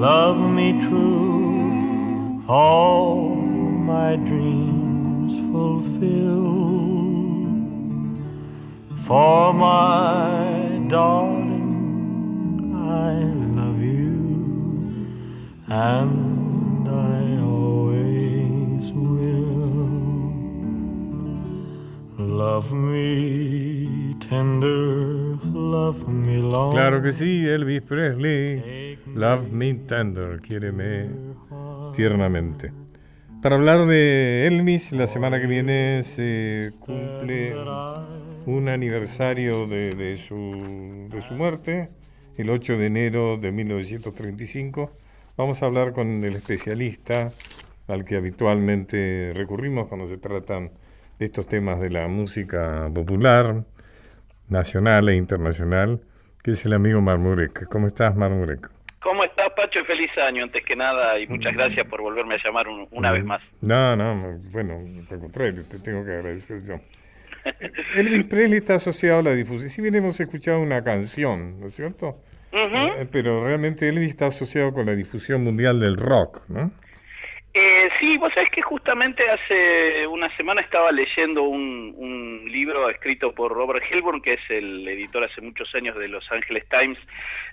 love me true, all my dreams fulfill. For my darling, I love you, and I always will. Love me tender, love me long. Claro que sí, Elvis Presley. Love me tender, quiéreme tiernamente. Para hablar de Elvis, la semana que viene se cumple un aniversario de, su, de su muerte, el 8 de enero de 1935. Vamos a hablar con el especialista al que habitualmente recurrimos cuando se tratan de estos temas de la música popular, nacional e internacional, que es el amigo Marmurek. ¿Cómo estás, Marmurek? ¿Cómo estás, Pacho? Feliz año, antes que nada, y muchas gracias por volverme a llamar un- una vez más. No, no, bueno, al contrario, te tengo que agradecer yo. Elvis Presley está asociado a la difusión. Si bien hemos escuchado una canción, ¿no es cierto? Eh, Pero realmente Elvis está asociado con la difusión mundial del rock, ¿no? Eh, sí, vos sabés que justamente hace una semana estaba leyendo un, un libro escrito por Robert Hilburn, que es el editor hace muchos años de Los Angeles Times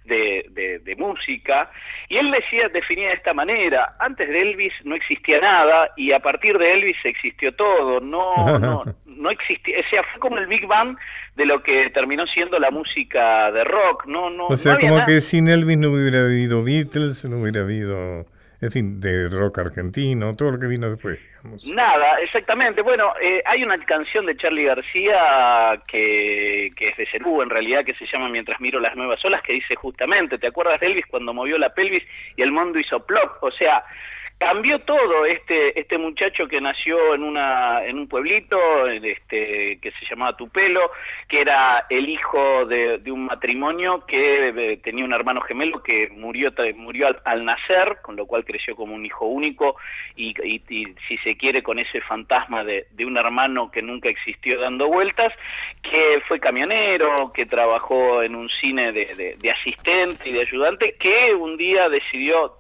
de, de- de música, y él decía, definía de esta manera, antes de Elvis no existía nada y a partir de Elvis existió todo, no, no, no existía, o sea, fue como el Big Bang de lo que terminó siendo la música de rock, no, no, O sea, no había como nada. que sin Elvis no hubiera habido Beatles, no hubiera habido, en fin, de rock argentino, todo lo que vino después, digamos. Nada, exactamente. Bueno, eh, hay una canción de Charlie García que, que es de Cerú, en realidad, que se llama Mientras miro las nuevas olas, que dice justamente, ¿te acuerdas de Elvis cuando movió la pelvis y el mundo hizo plop? O sea, cambió todo este este muchacho que nació en una en un pueblito este que se llamaba Tupelo que era el hijo de, un matrimonio que eh, tenía un hermano gemelo que murió murió al, al nacer con lo cual creció como un hijo único y, y- si se quiere con ese fantasma de, de un hermano que nunca existió dando vueltas que fue camionero que trabajó en un cine de- de asistente y de ayudante que un día decidió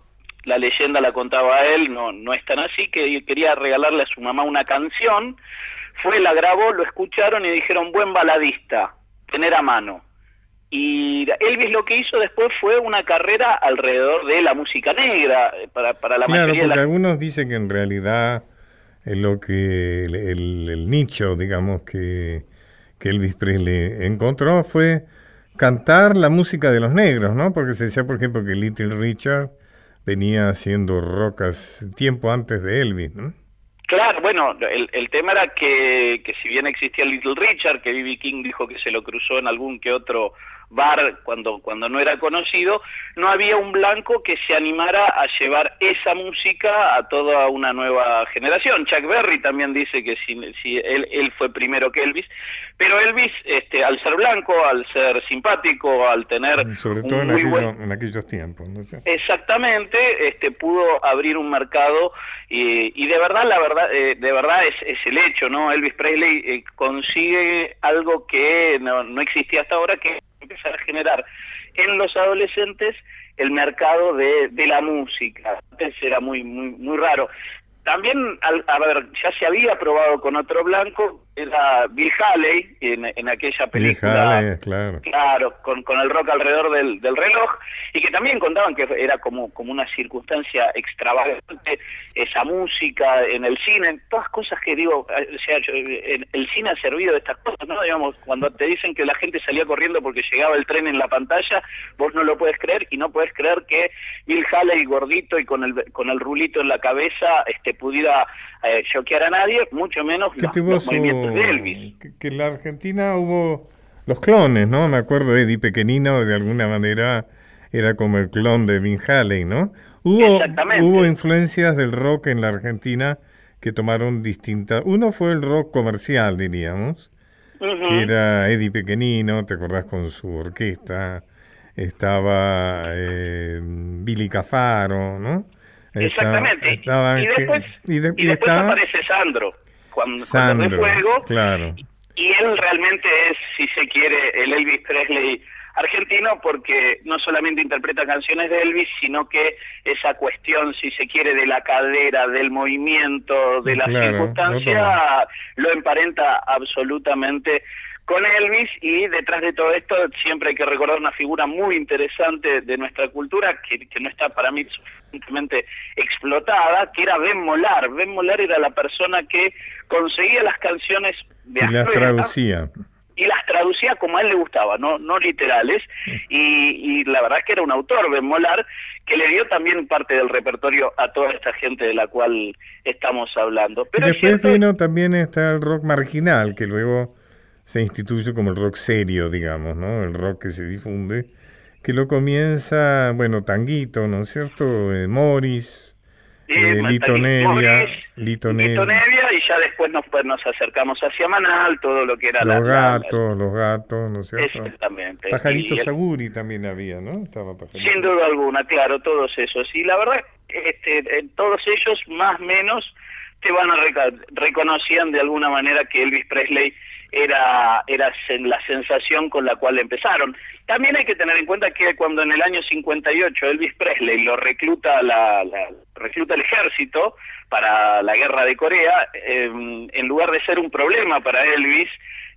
la leyenda la contaba él, no, no es tan así, que quería regalarle a su mamá una canción, fue, la grabó, lo escucharon y dijeron, buen baladista, tener a mano. Y Elvis lo que hizo después fue una carrera alrededor de la música negra, para, para la Claro, mayoría de porque la... algunos dicen que en realidad eh, lo que el, el- el nicho, digamos, que, que Elvis Presley encontró fue cantar la música de los negros, ¿no? Porque se decía, por ejemplo, que Little Richard venía haciendo rocas tiempo antes de Elvis, ¿no? Claro, bueno, el, el tema era que, que si bien existía Little Richard, que B.B. King dijo que se lo cruzó en algún que otro bar cuando, cuando no era conocido, no había un blanco que se animara a llevar esa música a toda una nueva generación. Chuck Berry también dice que si, si él, él fue primero que Elvis, pero Elvis, este, al ser blanco, al ser simpático, al tener Sobre un todo en, muy aquello- buen en aquellos tiempos. Exactamente, este pudo abrir un mercado y, y de verdad, la verdad, eh, de verdad es, es el hecho, ¿no? Elvis Presley eh, consigue algo que no, no existía hasta ahora, que es empezar a generar en los adolescentes el mercado de, de la música. Antes era muy, muy, muy raro. También, a ver, ya se había probado con otro blanco, era Bill Haley en, en aquella película. Híjale, claro. Claro, con, con el rock alrededor del, del reloj y que también contaban que era como, como una circunstancia extravagante, esa música en el cine, todas cosas que digo, eh, o sea, yo, el, el cine ha servido de estas cosas, ¿no? Digamos, cuando te dicen que la gente salía corriendo porque llegaba el tren en la pantalla, vos no lo puedes creer y no puedes creer que Bill Haley gordito y con el, con el rulito en la cabeza este pudiera eh, choquear a nadie, mucho menos los, los su- movimientos de Elvis. que, que en la Argentina hubo los clones, ¿no? Me acuerdo de Eddie Pequenino, de alguna manera era como el clon de Vin Haley, ¿no? Hubo, hubo influencias del rock en la Argentina que tomaron distintas. Uno fue el rock comercial, diríamos, que era Eddie Pequenino, ¿te acordás con su orquesta? Estaba eh, Billy Cafaro, ¿no? Exactamente. y después, y, después aparece Sandro, cuando, Sandro, Fuego. Claro. Y él realmente es, si se quiere, el Elvis Presley argentino porque no solamente interpreta canciones de Elvis, sino que esa cuestión, si se quiere, de la cadera, del movimiento, de la circunstancia, lo emparenta absolutamente con Elvis y detrás de todo esto siempre hay que recordar una figura muy interesante de nuestra cultura que, no está para mí suficientemente explotada, que era Ben Molar. Ben Molar era la persona que conseguía las canciones de y las traducía y las traducía como a él le gustaba, no, no literales, y, la verdad es que era un autor, Ben Molar, que le dio también parte del repertorio a toda esta gente de la cual estamos hablando. Pero después vino también está el rock marginal, que luego se instituye como el rock serio, digamos, ¿no? El rock que se difunde, que lo comienza, bueno, Tanguito, ¿no es cierto? Eh, Morris, eh, Lito Nevia, Lito Nevia, y ya después nos, pues, nos acercamos hacia Manal, todo lo que era los gatos, los gatos, ¿no es cierto? Exactamente. Pajarito Saguri también había, ¿no? Estaba Sin duda alguna, claro, todos esos. Y la verdad, este, todos ellos más o menos te van a reconocían de alguna manera que Elvis Presley era, era la sensación con la cual empezaron. También hay que tener en cuenta que cuando en el año 58 Elvis Presley lo recluta, la, recluta el ejército para la guerra de Corea, eh, en lugar de ser un problema para Elvis,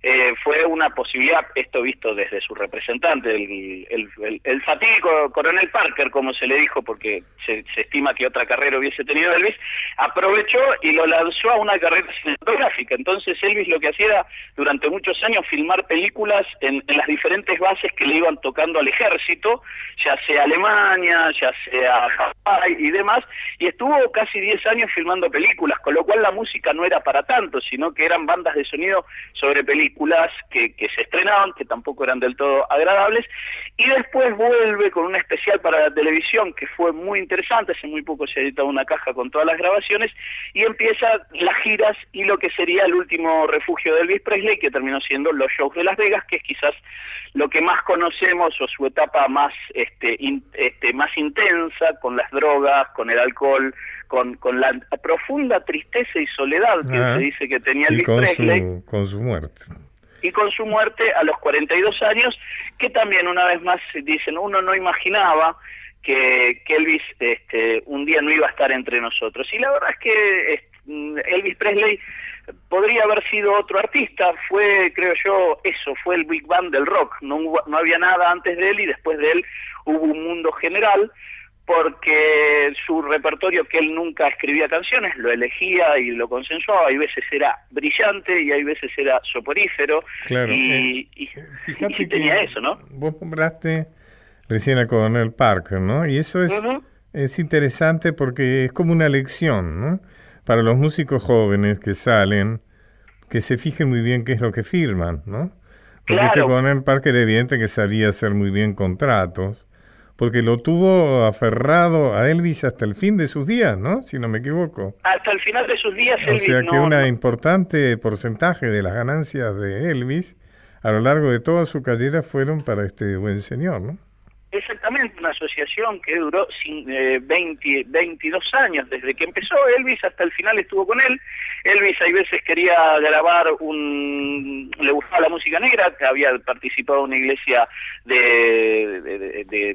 eh, fue una posibilidad, esto visto desde su representante, el, fatídico coronel Parker, como se le dijo, porque se, estima que otra carrera hubiese tenido Elvis, aprovechó y lo lanzó a una carrera cinematográfica. Entonces Elvis lo que hacía era, durante muchos años, filmar películas en, en las diferentes bases que le iban tocando al ejército, ya sea Alemania, ya sea Hawái y demás, y estuvo casi 10 años filmando películas, con lo cual la música no era para tanto, sino que eran bandas de sonido sobre películas que, que se estrenaban, que tampoco eran del todo agradables, y después vuelve con un especial para la televisión que fue muy interesante, hace muy poco se editó una caja con todas las grabaciones, y empieza las giras y lo que sería el último refugio de Elvis Presley, que terminó siendo los shows de Las Vegas, que es quizás lo que más conocemos o su etapa más, este, este, más intensa, con las drogas, con el alcohol, con, con la profunda tristeza y soledad que se dice que tenía Elvis Presley. con su muerte y con su muerte a los 42 años, que también una vez más dicen, uno no imaginaba que, que Elvis este, un día no iba a estar entre nosotros. Y la verdad es que mm, Elvis Presley podría haber sido otro artista, fue, creo yo, eso, fue el Big Bang del rock, no, no había nada antes de él y después de él hubo un mundo general porque su repertorio, que él nunca escribía canciones, lo elegía y lo consensuaba, hay veces era brillante y hay veces era soporífero, claro, y, eh, fíjate tenía eso, ¿no? Vos nombraste recién a Coronel Parker, ¿no? Y eso es, es interesante porque es como una lección, ¿no? Para los músicos jóvenes que salen, que se fijen muy bien qué es lo que firman, ¿no? Porque este Coronel Parker evidente que sabía hacer muy bien contratos, porque lo tuvo aferrado a Elvis hasta el fin de sus días, ¿no? Si no me equivoco. Hasta el final de sus días. O sea que un importante porcentaje de las ganancias de Elvis a lo largo de toda su carrera fueron para este buen señor, ¿no? Exactamente, una asociación que duró 20, 22 eh, años, desde que empezó Elvis hasta el final estuvo con él. Elvis hay veces quería grabar un... le gustaba la música negra, había participado en una iglesia de,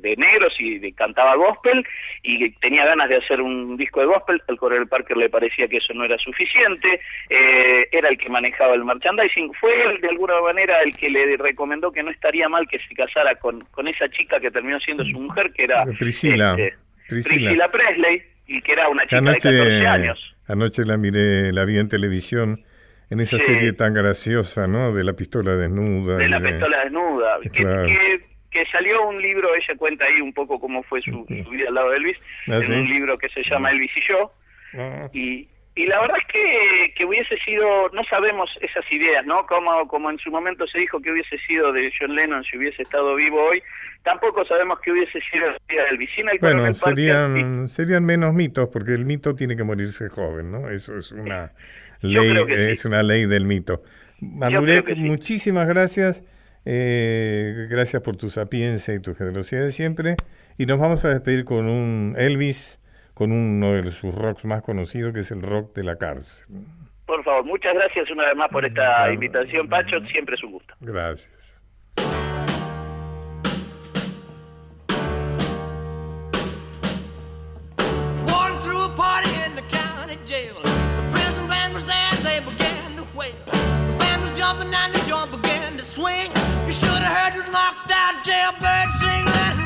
de, negros y cantaba gospel, y tenía ganas de hacer un disco de gospel, al Coronel Parker le parecía que eso no era suficiente, eh, era el que manejaba el merchandising, fue él de alguna manera el que le recomendó que no estaría mal que se casara con, con esa chica que terminó siendo su mujer, que era Priscila, este, Priscila. Presley, y que era una chica anoche, de 14 años. Anoche la miré, la vi en televisión, en esa serie tan graciosa, ¿no? De la pistola desnuda. De la pistola desnuda. Que, que, salió un libro, ella cuenta ahí un poco cómo fue su, vida al lado de Elvis, ah, en un libro que se llama Elvis y yo. Ah. Y, y la verdad es que, que hubiese sido, no sabemos esas ideas, ¿no? Como, como en su momento se dijo que hubiese sido de John Lennon si hubiese estado vivo hoy, tampoco sabemos que hubiese sido de Elvis. bueno, serían, serían menos mitos, porque el mito tiene que morirse joven, ¿no? Eso es una ley, es una ley del mito. Manurek, muchísimas gracias. Eh, gracias por tu sapiencia y tu generosidad de siempre. Y nos vamos a despedir con un Elvis con uno de sus rocks más conocidos, que es el rock de la cárcel. Por favor, muchas gracias una vez más por esta invitación, Pacho. Siempre es un gusto. Gracias. jumping and the jump began to swing. You should have heard this knocked out jailbird sing.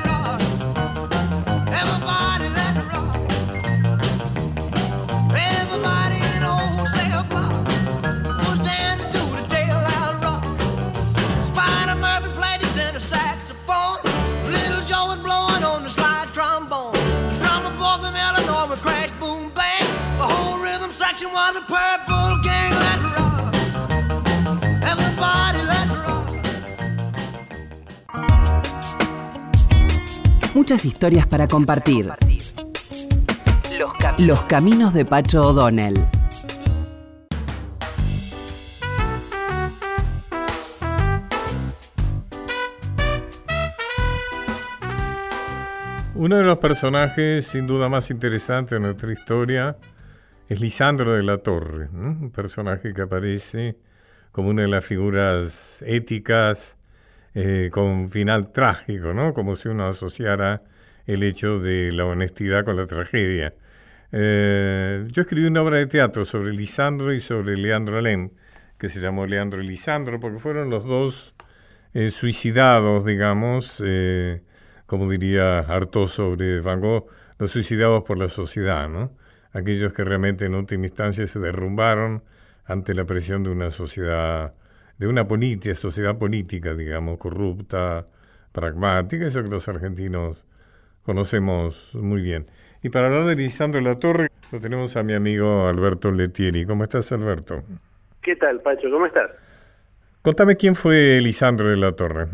Muchas historias para compartir. Los, caminos de Pacho O'Donnell. Uno de los personajes sin duda más interesantes de nuestra historia es Lisandro de la Torre, un personaje que aparece como una de las figuras éticas eh, con final trágico, ¿no? Como si uno asociara el hecho de la honestidad con la tragedia. Eh, yo escribí una obra de teatro sobre Lisandro y sobre Leandro Alén, que se llamó Leandro y Lisandro, porque fueron los dos eh, suicidados, digamos, como diría Artaud sobre Van Gogh, los suicidados por la sociedad, ¿no? aquellos que realmente en última instancia se derrumbaron ante la presión de una sociedad, de una política, sociedad política, digamos, corrupta, pragmática, eso que los argentinos conocemos muy bien. Y para hablar de Lisandro La Torre, lo tenemos a mi amigo Alberto Letieri. ¿Cómo estás, Alberto? ¿Qué tal, Pacho? ¿Cómo estás? Contame quién fue Lisandro de la Torre.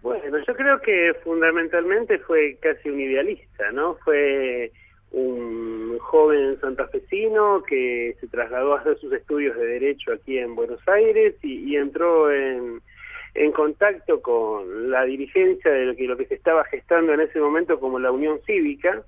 Bueno, yo creo que fundamentalmente fue casi un idealista, ¿no? Fue un joven santafesino que se trasladó a hacer sus estudios de Derecho aquí en Buenos Aires y, entró en, en, contacto con la dirigencia de lo que, lo que se estaba gestando en ese momento como la Unión Cívica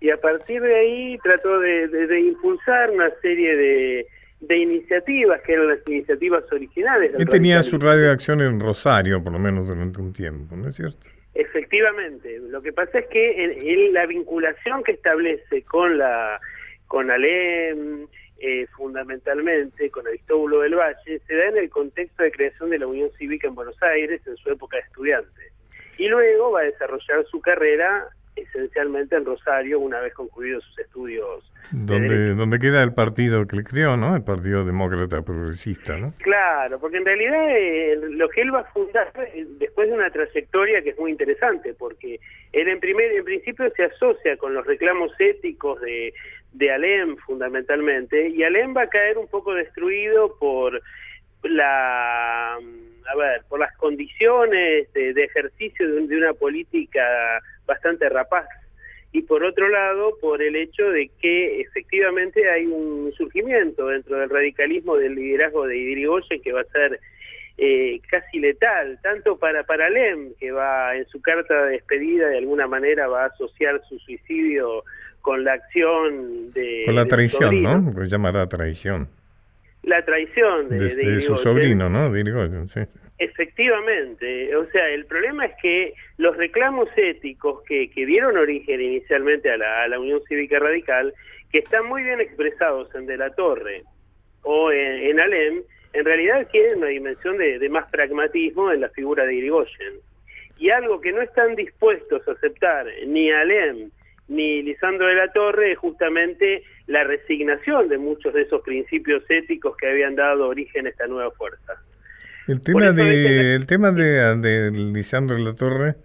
y a partir de ahí trató de, impulsar una serie de, de iniciativas que eran las iniciativas originales. Él tenía su radio de acción en Rosario, por lo menos durante un tiempo, ¿no es cierto? Efectivamente, lo que pasa es que la vinculación que establece con la con Alem, eh, fundamentalmente con Aristóbulo del Valle, se da en el contexto de creación de la Unión Cívica en Buenos Aires en su época de estudiante. Y luego va a desarrollar su carrera esencialmente en Rosario una vez concluidos sus estudios. Donde, donde queda el partido que le creó, ¿no? El Partido Demócrata Progresista, ¿no? Claro, porque en realidad eh, lo que él va a fundar eh, después de una trayectoria que es muy interesante, porque él en primer en principio se asocia con los reclamos éticos de, de Alem fundamentalmente, y Alem va a caer un poco destruido por la a ver, por las condiciones de, ejercicio de, una política bastante rapaz y por otro lado por el hecho de que efectivamente hay un surgimiento dentro del radicalismo del liderazgo de Irigoyen que va a ser eh, casi letal, tanto para, para Lem, que va en su carta de despedida de alguna manera va a asociar su suicidio con la acción de... Con la traición, ¿no? Pues llamará traición. La traición de, de, su sobrino, ¿no? De sí. Efectivamente, o sea, el problema es que los reclamos éticos que, que dieron origen inicialmente a la, a la, Unión Cívica Radical, que están muy bien expresados en De la Torre o en, Alem, en realidad tienen una dimensión de, de, más pragmatismo en la figura de Irigoyen. Y algo que no están dispuestos a aceptar ni Alem ni Lisandro de la Torre es justamente la resignación de muchos de esos principios éticos que habían dado origen a esta nueva fuerza. El tema de, el tema de, de Lisandro de la Torre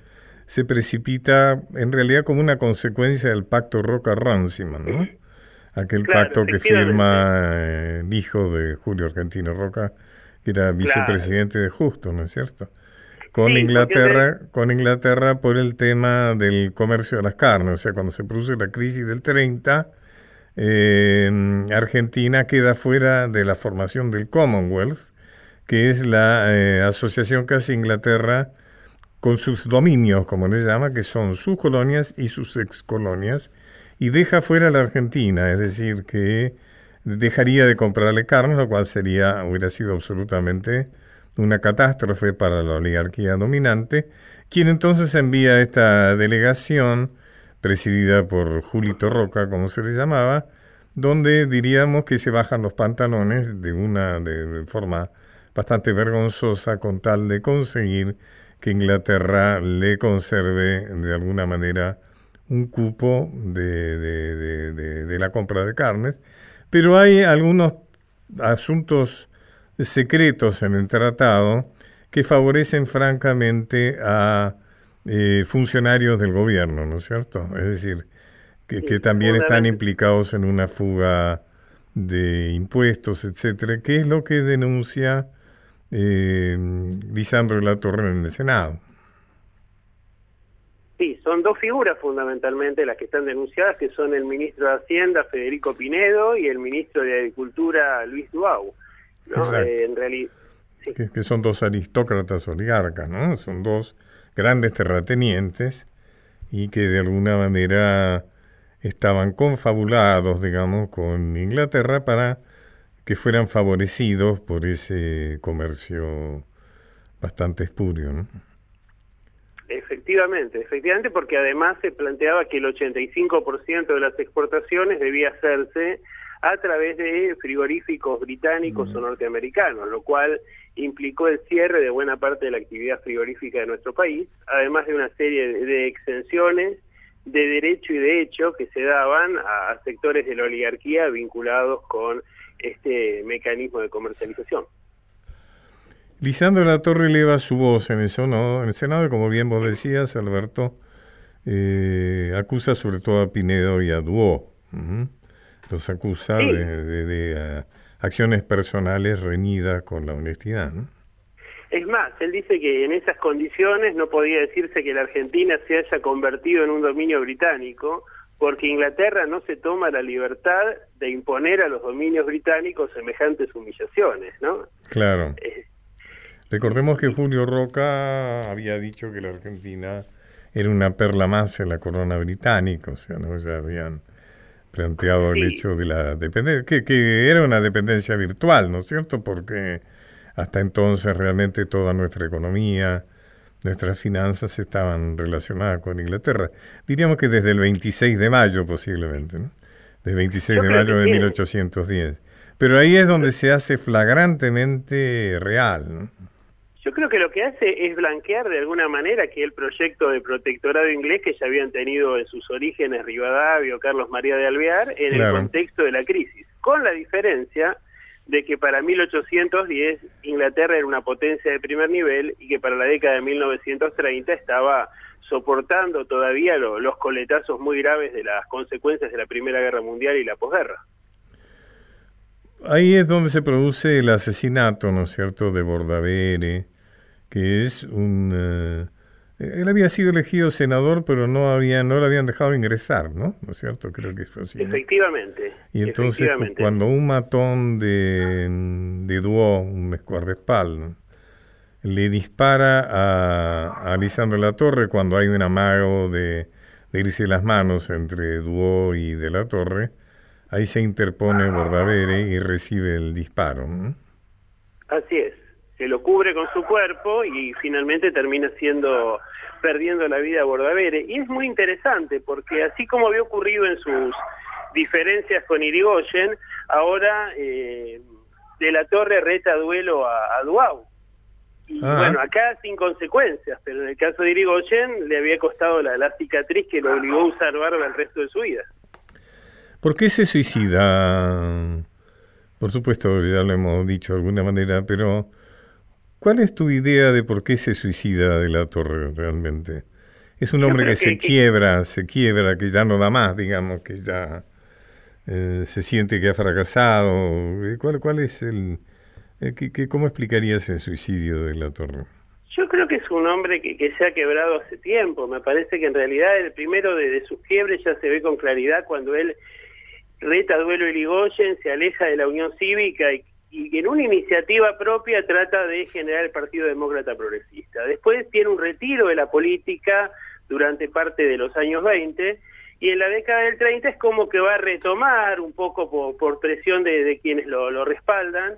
se precipita en realidad como una consecuencia del pacto Roca-Ranciman, ¿no? aquel pacto que firma eh, el hijo de Julio Argentino Roca, que era vicepresidente de Justo, ¿no es cierto? Con Inglaterra, con Inglaterra por el tema del comercio de las carnes, o sea, cuando se produce la crisis del 30, eh, Argentina queda fuera de la formación del Commonwealth, que es la eh, asociación que hace Inglaterra con sus dominios, como les llama, que son sus colonias y sus excolonias, y deja fuera a la Argentina, es decir, que dejaría de comprarle carne, lo cual sería, hubiera sido absolutamente una catástrofe para la oligarquía dominante, quien entonces envía esta delegación, presidida por Julito Roca, como se le llamaba, donde diríamos que se bajan los pantalones de una de forma bastante vergonzosa con tal de conseguir que Inglaterra le conserve de alguna manera un cupo de, de, la compra de carnes, pero hay algunos asuntos secretos en el tratado que favorecen francamente a eh, funcionarios del gobierno, ¿no es cierto? Es decir, que, que también están implicados en una fuga de impuestos, etcétera, ¿Qué es lo que denuncia eh, Lisandro de la Torre en el Senado. Sí, son dos figuras fundamentalmente las que están denunciadas, que son el ministro de Hacienda, Federico Pinedo, y el ministro de Agricultura, Luis Duau. Eh, en realidad, que, son dos aristócratas oligarcas, ¿no? Son dos grandes terratenientes y que de alguna manera estaban confabulados, digamos, con Inglaterra para que fueran favorecidos por ese comercio bastante espurio, ¿no? Efectivamente, efectivamente, porque además se planteaba que el 85% de las exportaciones debía hacerse a través de frigoríficos británicos o norteamericanos, lo cual implicó el cierre de buena parte de la actividad frigorífica de nuestro país, además de una serie de exenciones de derecho y de hecho que se daban a sectores de la oligarquía vinculados con este mecanismo de comercialización. Lisandro La Torre eleva su voz en el Senado, en el Senado y como bien vos decías, Alberto, eh, acusa sobre todo a Pinedo y a Duo. Los acusa de, eh, acciones personales reñidas con la honestidad. Es más, él dice que en esas condiciones no podía decirse que la Argentina se haya convertido en un dominio británico, porque Inglaterra no se toma la libertad de imponer a los dominios británicos semejantes humillaciones, ¿no? Claro. Eh, Recordemos que Julio Roca había dicho que la Argentina era una perla más en la corona británica, o sea, ¿no? ya habían planteado el hecho de la dependencia, que, que era una dependencia virtual, ¿no es cierto? Porque hasta entonces realmente toda nuestra economía, nuestras finanzas estaban relacionadas con Inglaterra. Diríamos que desde el 26 de mayo posiblemente, ¿no? Del 26 de mayo de 1810. Pero ahí es donde se hace flagrantemente real, ¿no? Yo creo que lo que hace es blanquear de alguna manera que el proyecto de protectorado inglés que ya habían tenido en sus orígenes Rivadavia o Carlos María de Alvear en el contexto de la crisis, con la diferencia de que para 1810 Inglaterra era una potencia de primer nivel y que para la década de 1930 estaba soportando todavía los coletazos muy graves de las consecuencias de la Primera Guerra Mundial y la posguerra. Ahí es donde se produce el asesinato, ¿no es cierto?, de Bordavere, que es un... Eh, él había sido elegido senador, pero no había, no lo habían dejado ingresar, ¿no? ¿No es cierto? Creo que fue así. Efectivamente. Y entonces, cuando un matón de, de Duo, un escuardespal, le dispara a, a Lisandro La Torre cuando hay un amago de, de irse las manos entre Duo y de La Torre, ahí se interpone Bordavere y recibe el disparo. Así es se lo cubre con su cuerpo y finalmente termina siendo perdiendo la vida a Bordavere. Y es muy interesante porque así como había ocurrido en sus diferencias con Irigoyen, ahora eh, De la Torre reta duelo a, Duau. Y ah. bueno, acá sin consecuencias, pero en el caso de Irigoyen le había costado la, la cicatriz que lo obligó a usar barba el resto de su vida. ¿Por qué se suicida? Por supuesto, ya lo hemos dicho de alguna manera, pero ¿Cuál es tu idea de por qué se suicida de la torre realmente? Es un hombre que, se quiebra, se quiebra, que ya no da más, digamos, que ya eh, se siente que ha fracasado. Eh, ¿Cuál, cuál es el... Eh, que, ¿Cómo explicarías el suicidio de la torre? Yo creo que es un hombre que, que, se ha quebrado hace tiempo. Me parece que en realidad el primero de, de sus quiebres ya se ve con claridad cuando él reta duelo y Ligoyen, se aleja de la Unión Cívica y, y en una iniciativa propia trata de generar el Partido Demócrata Progresista. Después tiene un retiro de la política durante parte de los años 20 y en la década del 30 es como que va a retomar un poco por, presión de, de quienes lo, lo, respaldan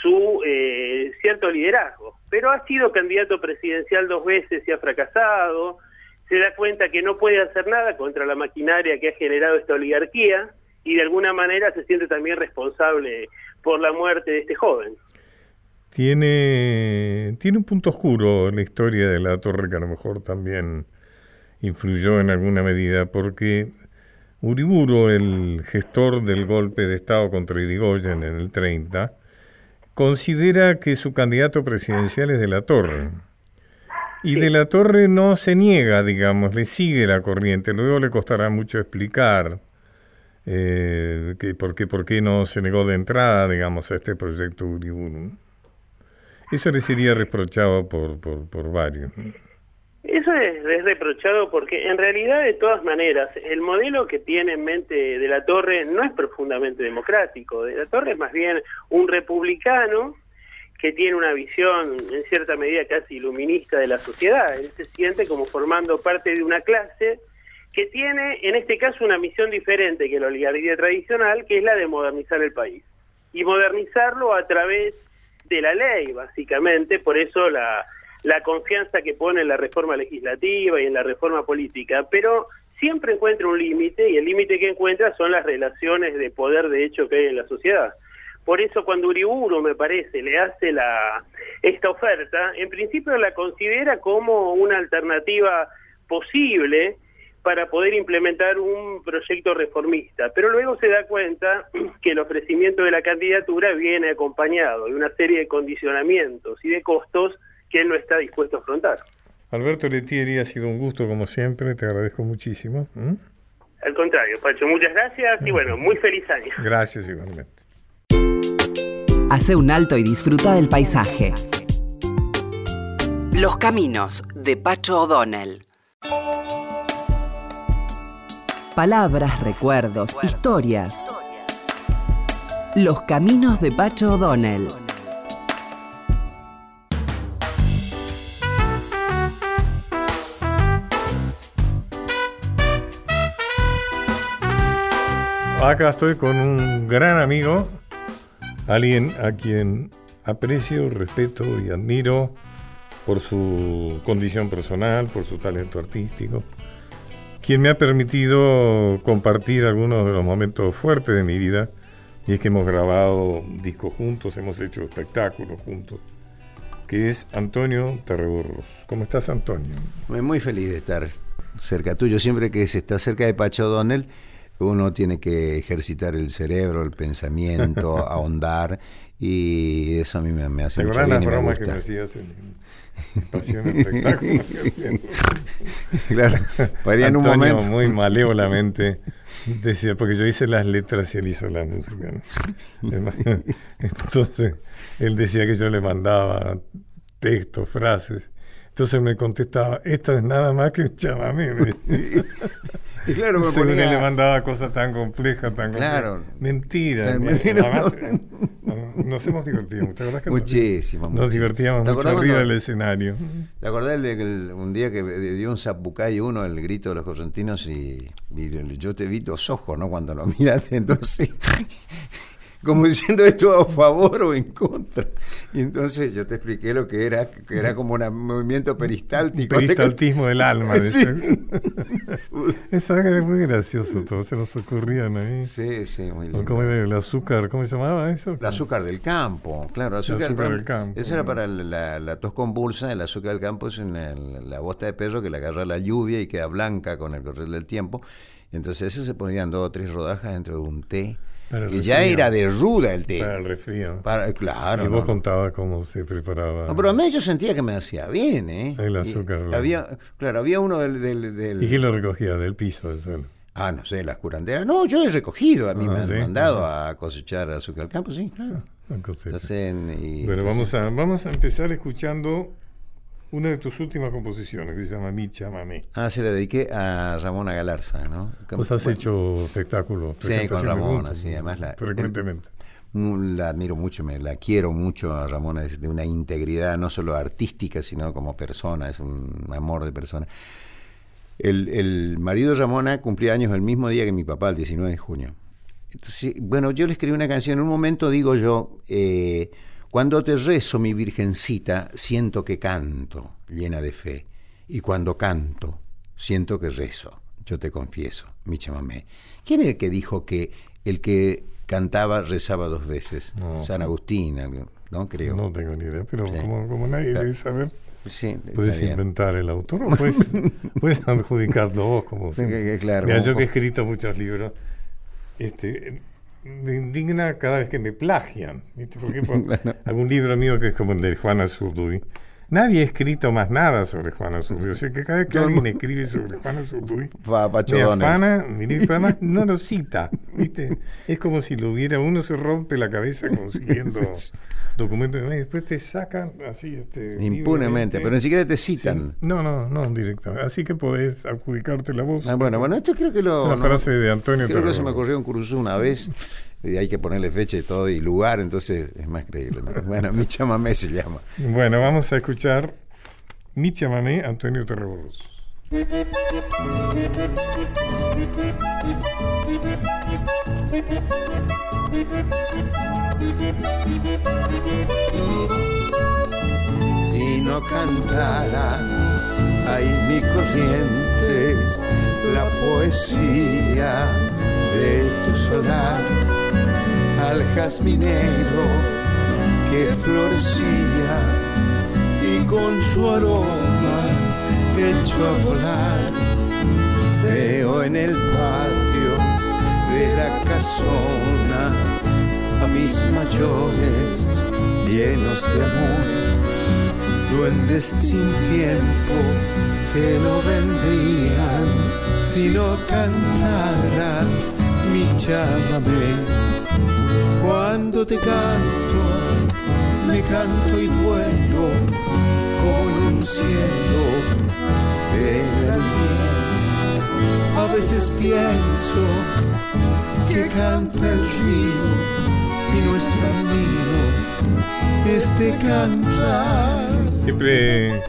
su eh, cierto liderazgo. Pero ha sido candidato presidencial dos veces y ha fracasado, se da cuenta que no puede hacer nada contra la maquinaria que ha generado esta oligarquía y de alguna manera se siente también responsable por la muerte de este joven. Tiene, tiene un punto oscuro la historia de la torre que a lo mejor también influyó en alguna medida, porque Uriburo, el gestor del golpe de Estado contra Irigoyen en el 30, considera que su candidato presidencial es de la Torre. Y sí. de la Torre no se niega, digamos, le sigue la corriente. Luego le costará mucho explicar eh, que por, qué, por qué no se negó de entrada, digamos, a este proyecto Uriburu. Eso le sería reprochado por, por, por varios. Eso es, es, reprochado porque en realidad de todas maneras el modelo que tiene en mente de la Torre no es profundamente democrático. De la Torre es más bien un republicano que tiene una visión en cierta medida casi iluminista de la sociedad. Él se siente como formando parte de una clase que tiene en este caso una misión diferente que la oligarquía tradicional, que es la de modernizar el país. Y modernizarlo a través de la ley, básicamente, por eso la la confianza que pone en la reforma legislativa y en la reforma política, pero siempre encuentra un límite y el límite que encuentra son las relaciones de poder de hecho que hay en la sociedad. Por eso cuando Uriburu, me parece, le hace la esta oferta, en principio la considera como una alternativa posible para poder implementar un proyecto reformista, pero luego se da cuenta que el ofrecimiento de la candidatura viene acompañado de una serie de condicionamientos y de costos que él no está dispuesto a afrontar. Alberto Letieri, ha sido un gusto como siempre, te agradezco muchísimo. ¿Mm? Al contrario, Pacho, muchas gracias y bueno, muy feliz año. Gracias igualmente. Hace un alto y disfruta del paisaje. Los caminos de Pacho O'Donnell. Palabras, recuerdos, historias. Los caminos de Pacho O'Donnell. Acá estoy con un gran amigo, alguien a quien aprecio, respeto y admiro por su condición personal, por su talento artístico, quien me ha permitido compartir algunos de los momentos fuertes de mi vida, y es que hemos grabado discos juntos, hemos hecho espectáculos juntos, que es Antonio Terreburros. ¿Cómo estás, Antonio? Muy feliz de estar cerca tuyo, siempre que se está cerca de Pacho Donnell uno tiene que ejercitar el cerebro, el pensamiento, ahondar, y eso a mí me, me hace ¿Te mucho bien las y me bromas gusta. que me hacías en, Pasión Espectáculo? claro, paría en un Antonio momento. muy malévolamente decía, porque yo hice las letras y él hizo la música. ¿no? Entonces, él decía que yo le mandaba textos, frases. Entonces me contestaba, esto es nada más que un chamamé. y claro, me Según ponía... le mandaba cosas tan complejas, tan Claro. Mentira. Mentira. Además, nos hemos divertido. ¿Te acordás que Muchísimo. Nos, muchísimo. nos divertíamos ¿Te mucho arriba del escenario. ¿Te acordás el- el- un día que dio un zapucay uno, el grito de los correntinos, y, yo te vi los ojos, ¿no? Cuando lo miraste, entonces, como diciendo esto a favor o en contra. Y entonces yo te expliqué lo que era, que era como un movimiento peristáltico. Peristaltismo del alma. Sí. Eso es muy gracioso todo, se nos ocurrían ahí. Sí, sí, muy lindo. ¿Cómo era el azúcar? ¿Cómo se llamaba eso? El azúcar del campo, claro, azúcar, azúcar del campo, Eso era para la, la tos convulsa, el azúcar del campo es una- la bosta de perro que le agarra la lluvia y queda blanca con el correr del tiempo. Entonces eso se ponían dos o tres rodajas dentro de un té, el que ya era de ruda el té. Para el resfrío. Para- claro. y vos no. contabas cómo se preparaba. No, pero a mí yo sentía que me hacía bien, ¿eh? El azúcar había, claro, había uno del, del, del- ¿Y quién lo recogía? Del piso, del suelo. Ah, no sé, las curanderas. No, yo he recogido, a mí Ah, me han sí. mandado a cosechar azúcar al campo, sí, claro. Entonces, y- Bueno, entonces- vamos a, vamos a empezar escuchando una de tus últimas composiciones que se llama Micha Mamé. Ah, se la dediqué a Ramona Galarza, ¿no? Vos has bueno, hecho espectáculos, Sí, con Ramona, sí, además la- frecuentemente. Mm, La admiro mucho, me la quiero mucho a Ramona, es de una integridad no solo artística, sino como persona, es un amor de persona. El, el marido de Ramona cumplía años el mismo día que mi papá, el 19 de junio. Entonces, bueno, yo le escribí una canción, en un momento digo yo, eh, cuando te rezo, mi virgencita, siento que canto, llena de fe, y cuando canto, siento que rezo, yo te confieso, mi chamamé. ¿Quién es el que dijo que el que cantaba rezaba dos veces? No. San Agustín, ¿no? Creo. No tengo ni idea, pero Sí. como, como nadie debe saber, Sí, puedes bien. inventar el autor o puedes, puedes adjudicarlo vos como claro, Mira, yo que he escrito muchos libros, este, me indigna cada vez que me plagian. ¿viste? Por ejemplo, algún libro mío que es como el de Juana Zurduy. Nadie ha escrito más nada sobre Juana Zurduy. O sea que cada vez que alguien escribe sobre Juana Zurduy, pero además no lo cita. ¿viste? Es como si lo hubiera, uno se rompe la cabeza consiguiendo documentos y después te sacan así este, Impunemente, pero ni siquiera te Sí. citan. No, no, no, directamente. Así que podés adjudicarte la voz. Ah, bueno, bueno, esto creo que lo. Es una no- frase de Antonio Creo que se me ocurrió en Curuzú una vez. Y hay que ponerle fecha y todo y lugar, entonces es más creíble. ¿no? Bueno, mi chamamé se llama. Bueno, vamos a escuchar Mi chamamé, Antonio Terreros. Si no cantara ahí mi corrientes la poesía de tu solar al jazminero que florecía y con su aroma echó a volar veo en el patio de la casona a mis mayores llenos de amor duendes sin tiempo que no vendrían si no cantaran mi chamamé. Cuando te canto, me canto y vuelo como en un cielo de la luz. A veces pienso que canta el río y nuestro amigo es de cantar. Siempre.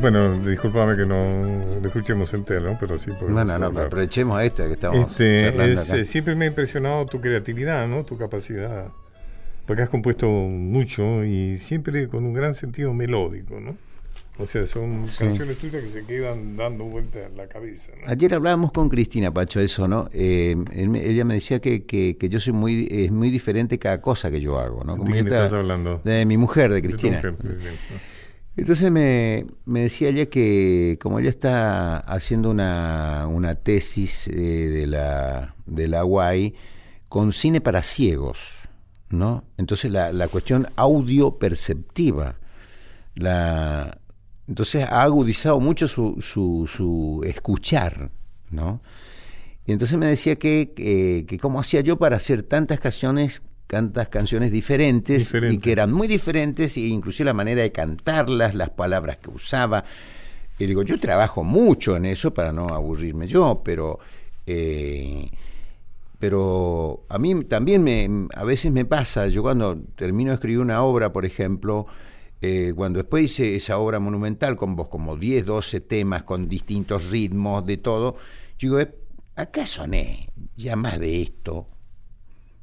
Bueno, discúlpame que no lo escuchemos entero, ¿no? pero sí Bueno, no, hablar. aprovechemos a esta que estamos Este, charlando es, acá. eh, siempre me ha impresionado tu creatividad, ¿no? Tu capacidad. Porque has compuesto mucho y siempre con un gran sentido melódico, ¿no? O sea, son Sí. canciones tuyas que se quedan dando vueltas en la cabeza, ¿no? Ayer hablábamos con Cristina Pacho eso, ¿no? Eh, él ella me decía que, que, que yo soy muy es muy diferente cada cosa que yo hago, ¿no? ¿De Como quién yo estaba- estás hablando? De mi mujer, de De Cristina. mujer, ¿no? Entonces me, me decía ella que como ella está haciendo una, una tesis eh, de, la, de la UAI con cine para ciegos, ¿no? Entonces la, la cuestión audio perceptiva, la, entonces ha agudizado mucho su, su, su escuchar, ¿no? Y entonces me decía que, que, que cómo hacía yo para hacer tantas canciones, tantas canciones diferentes, y que eran muy diferentes, e inclusive la manera de cantarlas, las palabras que usaba. Y digo, yo trabajo mucho en eso para no aburrirme yo, pero eh, pero a mí también me, a veces me pasa, yo cuando termino de escribir una obra, por ejemplo, eh, cuando después hice esa obra monumental con vos, como 10, 12 temas, con distintos ritmos, de todo, yo digo, eh, acá soné ya más de esto,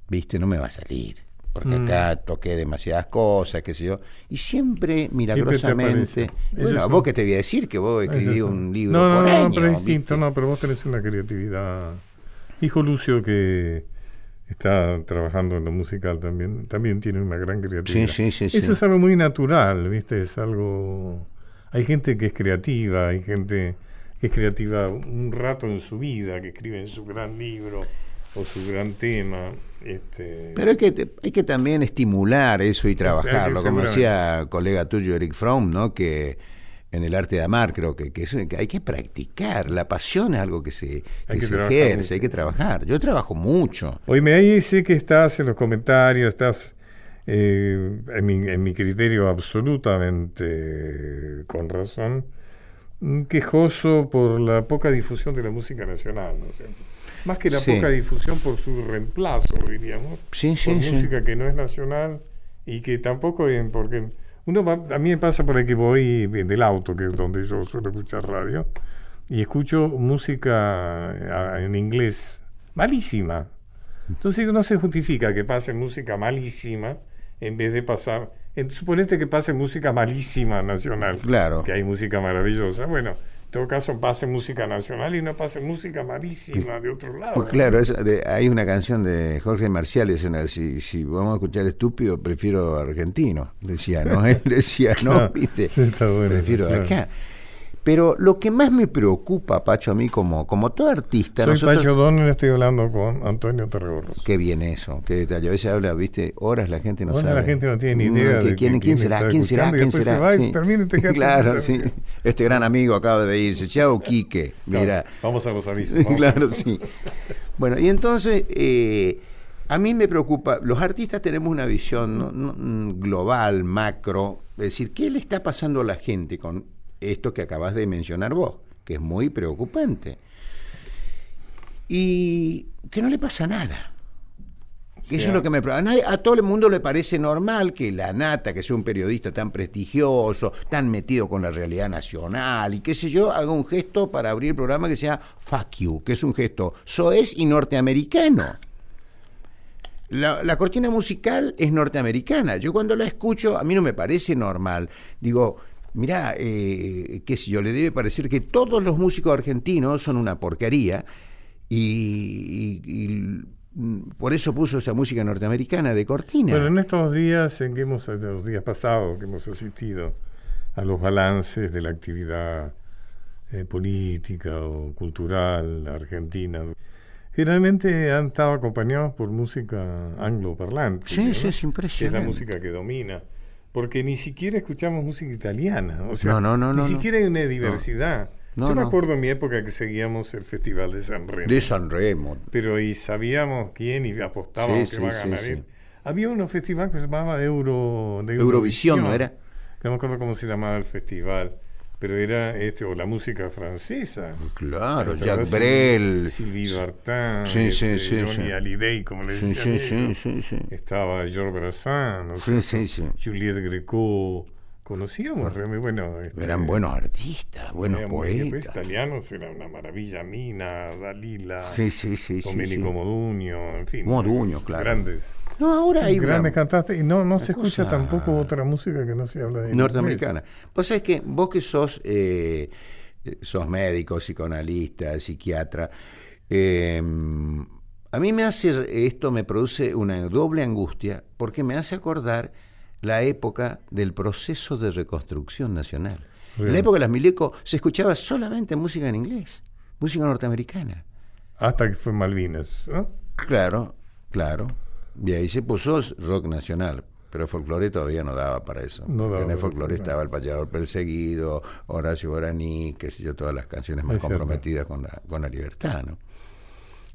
viste, no me va a salir, porque Mm. acá toqué demasiadas cosas, qué sé yo, y siempre te milagrosamente, bueno, a vos que te voy a decir que vos escribí Eso un libro no, no, por no, año, pero ¿viste? no, pero vos tenés una creatividad. Hijo Lucio, que está trabajando en lo musical también, también tiene una gran creatividad. Sí, sí, sí, Eso es algo muy natural, ¿viste? Es algo... Hay gente que es creativa, hay gente que es creativa un rato en su vida, que escribe en su gran libro o su gran tema. Este, Pero hay que, hay que también estimular eso y trabajarlo, como decía el colega tuyo Eric Fromm, ¿no? que en el arte de amar, creo que, que, que hay que practicar. La pasión es algo que se, que se ejerce, mucho. hay que trabajar. Yo trabajo mucho. Oíme, ahí sé que estás en los comentarios, estás eh, en, mi, en mi criterio absolutamente eh, con razón, mm, quejoso por la poca difusión de la música nacional, ¿no es cierto? Más que la Sí. poca difusión por su reemplazo, diríamos, Sí, sí, por música que no es nacional y que tampoco es, porque uno va- a mí me pasa por aquí voy en del auto, que es donde yo suelo escuchar radio, y escucho música eh, en inglés malísima. Entonces no se justifica que pase música malísima en vez de pasar... En, suponete que pase música malísima nacional. Claro. Que hay música maravillosa. Bueno, en todo caso pase música nacional y no pase música malísima de otro lado. Pues claro, es de- hay una canción de Jorge Marcial, dice una, si, si vamos a escuchar estúpido, prefiero argentino. Decía, ¿no? Él decía, no, Claro, viste, sí, está bueno, prefiero claro. acá. Pero lo que más me preocupa, Pacho, a mí como, como todo artista, Soy nosotros- Pacho Don y estoy hablando con Antonio Terregoros. Qué bien eso, qué detalle. A veces habla, viste, horas la gente no Ahora sabe. la gente no tiene ni idea que de quién, quién quién será, quién será, y quién será. se va y Sí. termina este claro, sí. Este gran amigo acaba de irse. Chao, Quique. Claro, Mira. Vamos a los avisos. claro, sí. Bueno, y entonces, eh, a mí me preocupa, los artistas tenemos una visión ¿no? No, mm, global, macro, es decir, ¿qué le está pasando a la gente con esto que acabas de mencionar vos? Que es muy preocupante. Y que no le pasa nada. Sí, Eso es lo que me preocupa. A todo el mundo le parece normal que la nata, que sea un periodista tan prestigioso, tan metido con la realidad nacional y qué sé yo, haga un gesto para abrir el programa que sea fuck you, que es un gesto soez y norteamericano. La, la cortina musical es norteamericana. Yo cuando la escucho, a mí no me parece normal. Digo, mirá, eh, qué sé yo, le debe parecer que todos los músicos argentinos son una porquería y, y- y, mm, por eso puso esa música norteamericana de cortina. Bueno, en estos días en que hemos, en los días pasados que hemos asistido a los balances de la actividad eh, política o cultural argentina, generalmente han estado acompañados por música angloparlante. Sí, ¿no? sí, es Que es la impresionante. música que domina. Porque ni siquiera escuchamos música italiana. O sea, No, no, no, ni no, siquiera hay una diversidad. No, Yo me acuerdo en mi época que seguíamos el Festival de San Remo De San Remo. pero y sabíamos quién y apostábamos Sí, que sí, va a sí, ganar sí. él. Había un festival que se llamaba Euro, de Eurovisión, ¿no era? No me acuerdo cómo se llamaba el festival, pero era este o la música francesa. Claro, Jacques Brel. Sylvie Vartan, Sí, este, sí, Johnny. Hallyday, como le decían. Estaba Georges Brassens, ¿no Sí, sé, sí, sí. Juliette Greco. Conocíamos realmente, bueno. este, Eran buenos artistas, buenos poetas. italianos era una maravilla, Mina, Dalila. Domenico. Modugno, en fin. Modugno, claro. Grandes. No, ahora hay Grandes cantantes. Y no, no se escucha cosa tampoco otra música que no se habla de norteamericana. Vos sabés que vos que sos, eh, sos médico, psicoanalista, psiquiatra, eh, a mí me hace, esto me produce una doble angustia porque me hace acordar la época del proceso de reconstrucción nacional. En la época de las Milico se escuchaba solamente música en inglés, música norteamericana. Hasta que fue Malvinas, ¿no? Claro, claro. Y ahí se puso rock nacional. Pero folclore todavía no daba para eso. No Porque daba en el folclore estaba El Payador Perseguido, Horacio Guaraní, qué sé yo, todas las canciones más Es comprometidas con la, con la libertad, ¿no?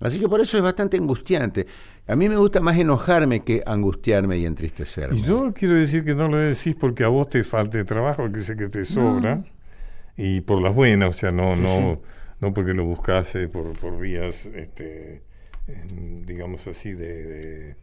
Así que por eso es bastante angustiante. A mí me gusta más enojarme que angustiarme y entristecerme. Y yo quiero decir que no lo decís porque a vos te falta trabajo, que sé que te sobra. Y por las buenas, o sea, no, no, no porque lo buscase por, por vías, este, digamos así, de, de,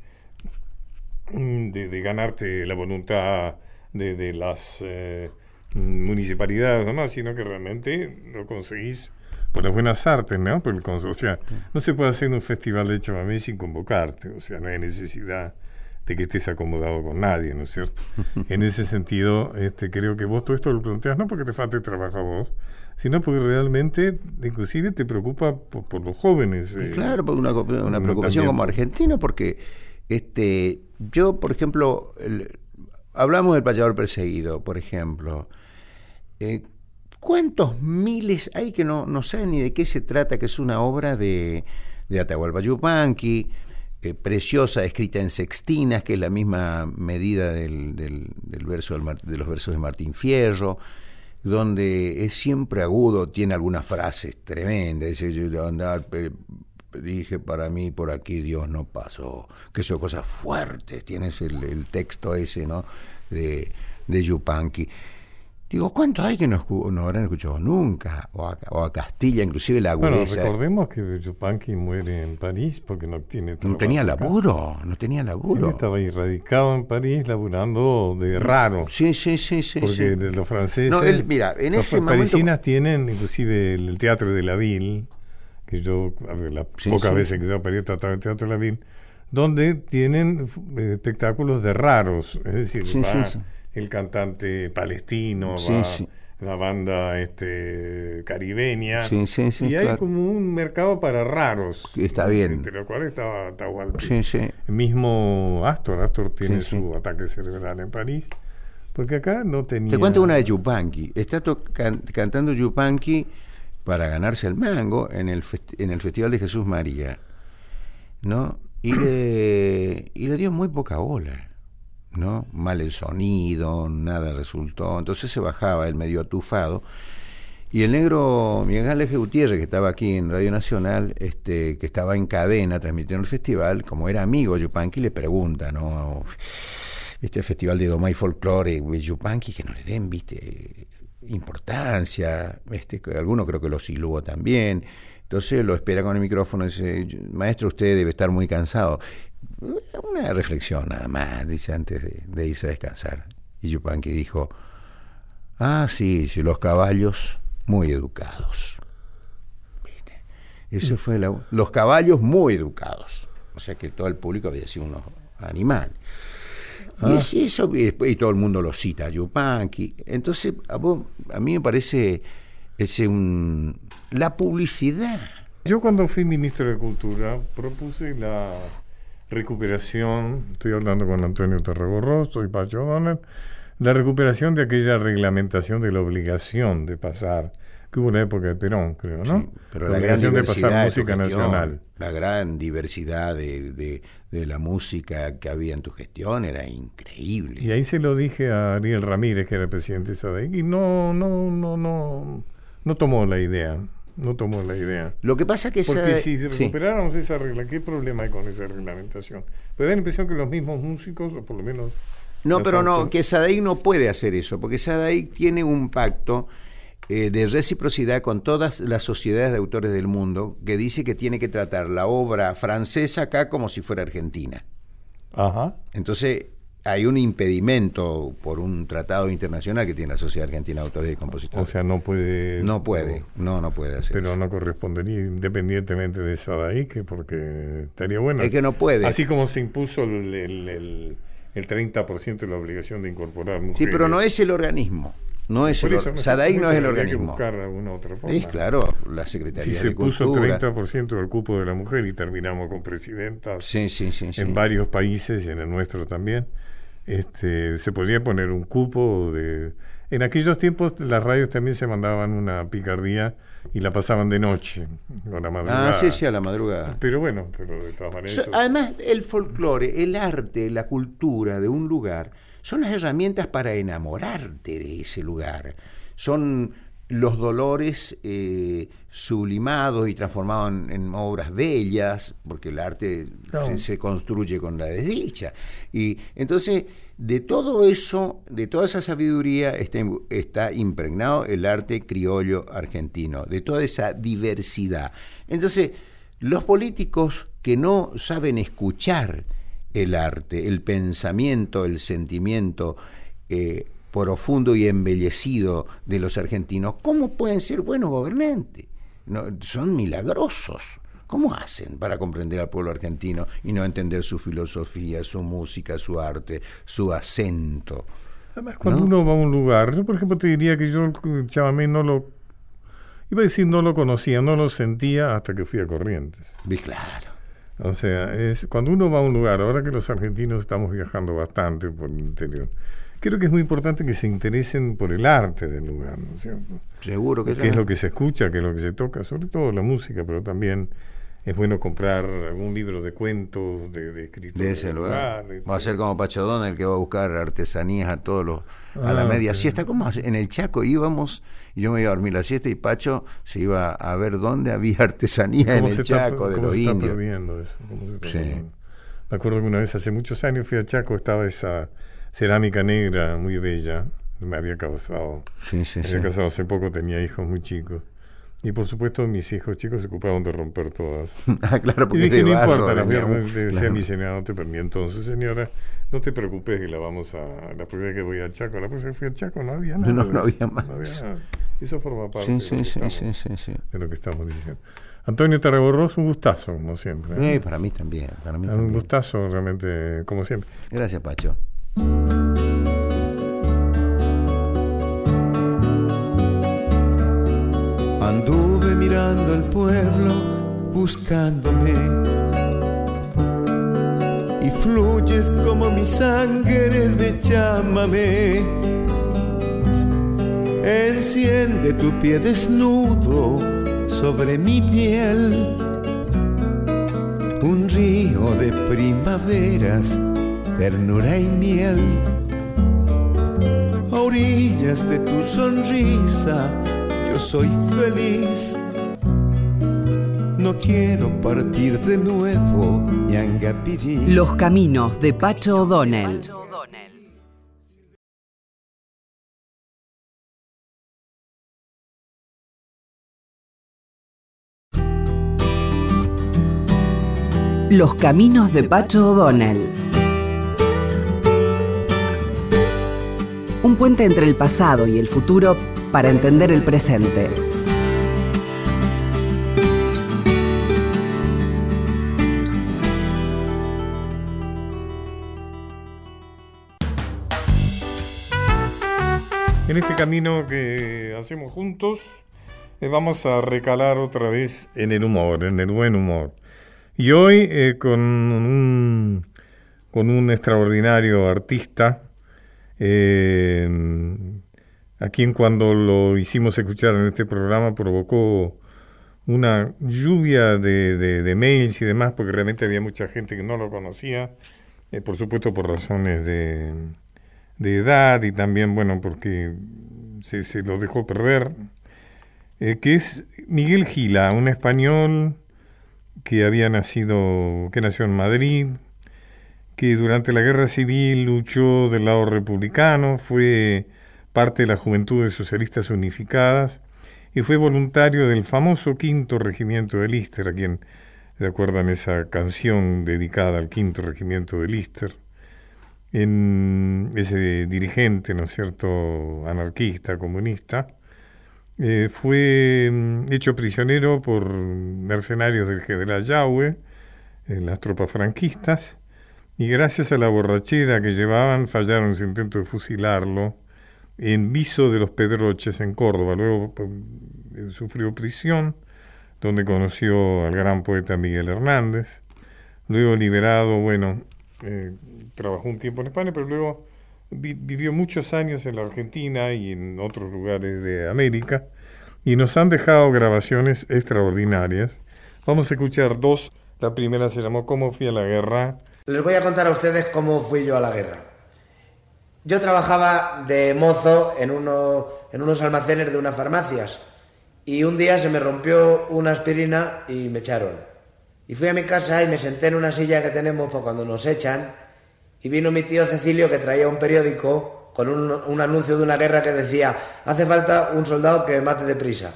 de- de ganarte la voluntad de, de las eh, municipalidades nomás, sino que realmente lo conseguís por las buenas artes, ¿no? Por el o sea, no se puede hacer un festival de chamamé sin convocarte, o sea, no hay necesidad de que estés acomodado con nadie, ¿no es cierto? en ese sentido, este, creo que vos todo esto lo planteas no porque te falte trabajo a vos, sino porque realmente, inclusive, te preocupa por, por los jóvenes. eh, Claro, porque una, una preocupación también. como argentino, porque este, yo, por ejemplo, hablamos del payador perseguido, por ejemplo. Eh, ¿Cuántos miles hay que no, no saben ni de qué se trata? Que es una obra de, de Atahualpa Yupanqui, eh, preciosa, escrita en sextinas, que es la misma medida del, del- verso del de los versos de Martín Fierro. donde es siempre agudo, tiene algunas frases tremendas, dice andar dije para mí por aquí Dios no pasó, que son cosas fuertes, tienes el, el texto ese, ¿no? De, de Yupanqui. Digo, ¿cuántos hay que no, no habrán escuchado nunca? O a, o a, Castilla, inclusive la agudeza. Bueno, recordemos que Yupanqui muere en París porque no tiene No tenía laburo, no tenía laburo. Él estaba radicado en París laburando de raro. Sí, sí, sí, sí. Porque sí. de los franceses... No, él, mira, en los ese parisinas momento... tienen inclusive el Teatro de la Ville, que yo, a ver, las Sí, pocas sí. veces que yo aparí trataba el Teatro la Ville, donde tienen eh, espectáculos de raros, es decir, Sí, va el cantante palestino, va la banda este caribeña, y hay claro. como un mercado para raros, Está bien. entre los cuales estaba sí. El mismo Astor, Astor tiene su ataque cerebral en París, porque acá no tenía... Te cuento una de Yupanqui. Está can- cantando Yupanqui para ganarse el mango en el, en el Festival de Jesús María. ¿No? Y le, y le dio muy poca bola. ¿No? Mal el sonido, nada resultó. Entonces se bajaba el medio atufado. Y el negro Miguel Ángel Gutiérrez, que estaba aquí en Radio Nacional, este, que estaba en cadena transmitiendo el festival, como era amigo Yupanqui, le pregunta, ¿no? Este festival de Doma y Folclore, de Yupanqui, que no le den, viste, importancia. Este, alguno creo que lo silbó también. Entonces lo espera con el micrófono y dice, maestro, usted debe estar muy cansado. Una reflexión nada más, dice antes de, de irse a descansar. Y Yupanqui dijo, ah, sí, sí, los caballos muy educados. ¿Viste? Eso fue la- los caballos muy educados. O sea que todo el público había sido unos animales. Y, es eso, y, después- y todo el mundo lo cita, Yupanqui. Entonces, a, vos, a mí me parece ese un, la publicidad. Yo cuando fui ministro de Cultura propuse la recuperación, estoy hablando con Antonio Torregorroso y Pacho Donner, la recuperación de aquella reglamentación de la obligación de pasar, que hubo una época de Perón, creo, ¿no? Sí, pero la gran obligación de diversidad pasar de tu música nacional. La gran diversidad de, de- de la música que había en tu gestión era increíble. Y ahí se lo dije a Ariel Ramírez, que era el presidente de SADEC, y no, no, no, no, no tomó la idea, no tomó la idea. Lo que pasa que esa- Porque si sí. recuperáramos esa regla, ¿qué problema hay con esa reglamentación? Pero da la impresión que los mismos músicos, o por lo menos... No, pero no, que SADAIC no puede hacer eso, porque SADAIC tiene un pacto eh, de reciprocidad con todas las sociedades de autores del mundo que dice que tiene que tratar la obra francesa acá como si fuera argentina. Ajá. Entonces, hay un impedimento por un tratado internacional que tiene la Sociedad Argentina de Autores y Compositores. O sea, no puede... no puede, no, no puede hacer Pero eso. no correspondería independientemente de Sadaik, porque estaría bueno. Es que no puede. Así como se impuso el, el, el, el 30% de la obligación de incorporar mujeres. Sí, pero no es el organismo. No es el eso, SADAIC no es el parece que organismo. buscar alguna otra forma. Es claro, la Secretaría Si se de puso Cultura. 30% del cupo de la mujer y terminamos con presidentas Sí, sí, sí. sí. en varios países y en el nuestro también, este, se podría poner un cupo de... En aquellos tiempos las radios también se mandaban una picardía y la pasaban de noche, con la madrugada. Ah, sí, sí, a la madrugada. Pero bueno, pero de todas maneras... So- además, el folclore, el arte, la cultura de un lugar son las herramientas para enamorarte de ese lugar. Son los dolores eh, sublimados y transformados en, en obras bellas, porque el arte se, se construye con la desdicha. Y entonces, de todo eso, de toda esa sabiduría, está impregnado el arte criollo argentino, de toda esa diversidad. Entonces, los políticos que no saben escuchar el arte, el pensamiento, el sentimiento eh, profundo y embellecido de los argentinos, ¿cómo pueden ser buenos gobernantes? No, son milagrosos. ¿Cómo hacen para comprender al pueblo argentino y no entender su filosofía, su música, su arte, su acento? Además, cuando ¿no? uno va a un lugar, yo por ejemplo te diría que yo chamamé no lo... Iba a decir no lo conocía, no lo sentía hasta que fui a Corrientes. Y claro. O sea, es cuando uno va a un lugar, ahora que los argentinos estamos viajando bastante por el interior, creo que es muy importante que se interesen por el arte del lugar, ¿no es cierto? Seguro que qué es lo que se escucha, qué es lo que se toca, sobre todo la música, pero también es bueno comprar algún libro de cuentos, de, de escritores. De ese lugar. Va a ser como Pacho el que va a buscar artesanías a todos los a la Ah, media ok. siesta, como en el Chaco íbamos y yo me iba a dormir la siesta y Pacho se iba a ver dónde había artesanía en ¿Cómo el está- Chaco de los indios. eso? ¿Cómo se está Sí. Me acuerdo que una vez hace muchos años fui a Chaco, estaba esa cerámica negra muy bella, me había causado, Sí, sí, me había casado hace poco, tenía hijos muy chicos. Y por supuesto mis hijos chicos se ocupaban de romper todas. Ah, claro, Y porque es dije, de no importa, la venía voy a- un- le decía claro. a mi señora, no te permito. Entonces, señora, no te preocupes que la vamos a... La próxima vez que voy a Chaco, la próxima que fui a Chaco no había nada. No, de no había más. no había nada. Eso forma parte Sí, de, sí, lo que sí, estamos, de lo que estamos diciendo. Antonio Tarraborros, un gustazo, como siempre. ¿eh? Eh, para mí también, para mí un también. gustazo, realmente, como siempre. Gracias, Pacho. Anduve mirando el pueblo buscándome y fluyes como mi sangre de llámame. Enciende tu pie desnudo sobre mi piel. Un río de primaveras, ternura y miel. A orillas de tu sonrisa, yo soy feliz. No quiero partir de nuevo, Yangapirí. Los caminos de Pacho O'Donnell. Los caminos de Pacho O'Donnell. Un puente entre el pasado y el futuro para entender el presente. En este camino que hacemos juntos, eh, vamos a recalar otra vez en el humor, en el buen humor. Y hoy eh, con, un, con un extraordinario artista, eh, a quien cuando lo hicimos escuchar en este programa provocó una lluvia de, mails y demás, porque realmente había mucha gente que no lo conocía, eh, por supuesto por razones de, edad y también, bueno, porque se, se lo dejó perder, eh, que es Miguel Gila, un español que había nacido, que nació en Madrid, que durante la guerra civil luchó del lado republicano, fue parte de las Juventudes Socialistas Unificadas y fue voluntario del famoso quinto regimiento de Lister, a quien recuerdan esa canción dedicada al quinto regimiento de Lister en ese dirigente, ¿no es cierto?, anarquista, comunista, eh, fue mm, hecho prisionero por mercenarios del general Yahweh, en las tropas franquistas, y gracias a la borrachera que llevaban fallaron su intento de fusilarlo en Viso de los Pedroches, en Córdoba. Luego eh, sufrió prisión, donde conoció al gran poeta Miguel Hernández. Luego liberado, bueno, eh, trabajó un tiempo en España, pero luego vi- vivió muchos años en la Argentina y en otros lugares de América y nos han dejado grabaciones extraordinarias. Vamos a escuchar dos. La primera se llamó ¿Cómo fui a la guerra? Les voy a contar a ustedes cómo fui yo a la guerra. Yo trabajaba de mozo en, uno- en unos almacenes de unas farmacias y un día se me rompió una aspirina y me echaron. Y fui a mi casa y me senté en una silla que tenemos para cuando nos echan y vino mi tío Cecilio que traía un periódico con un, un anuncio de una guerra que decía hace falta un soldado que mate deprisa.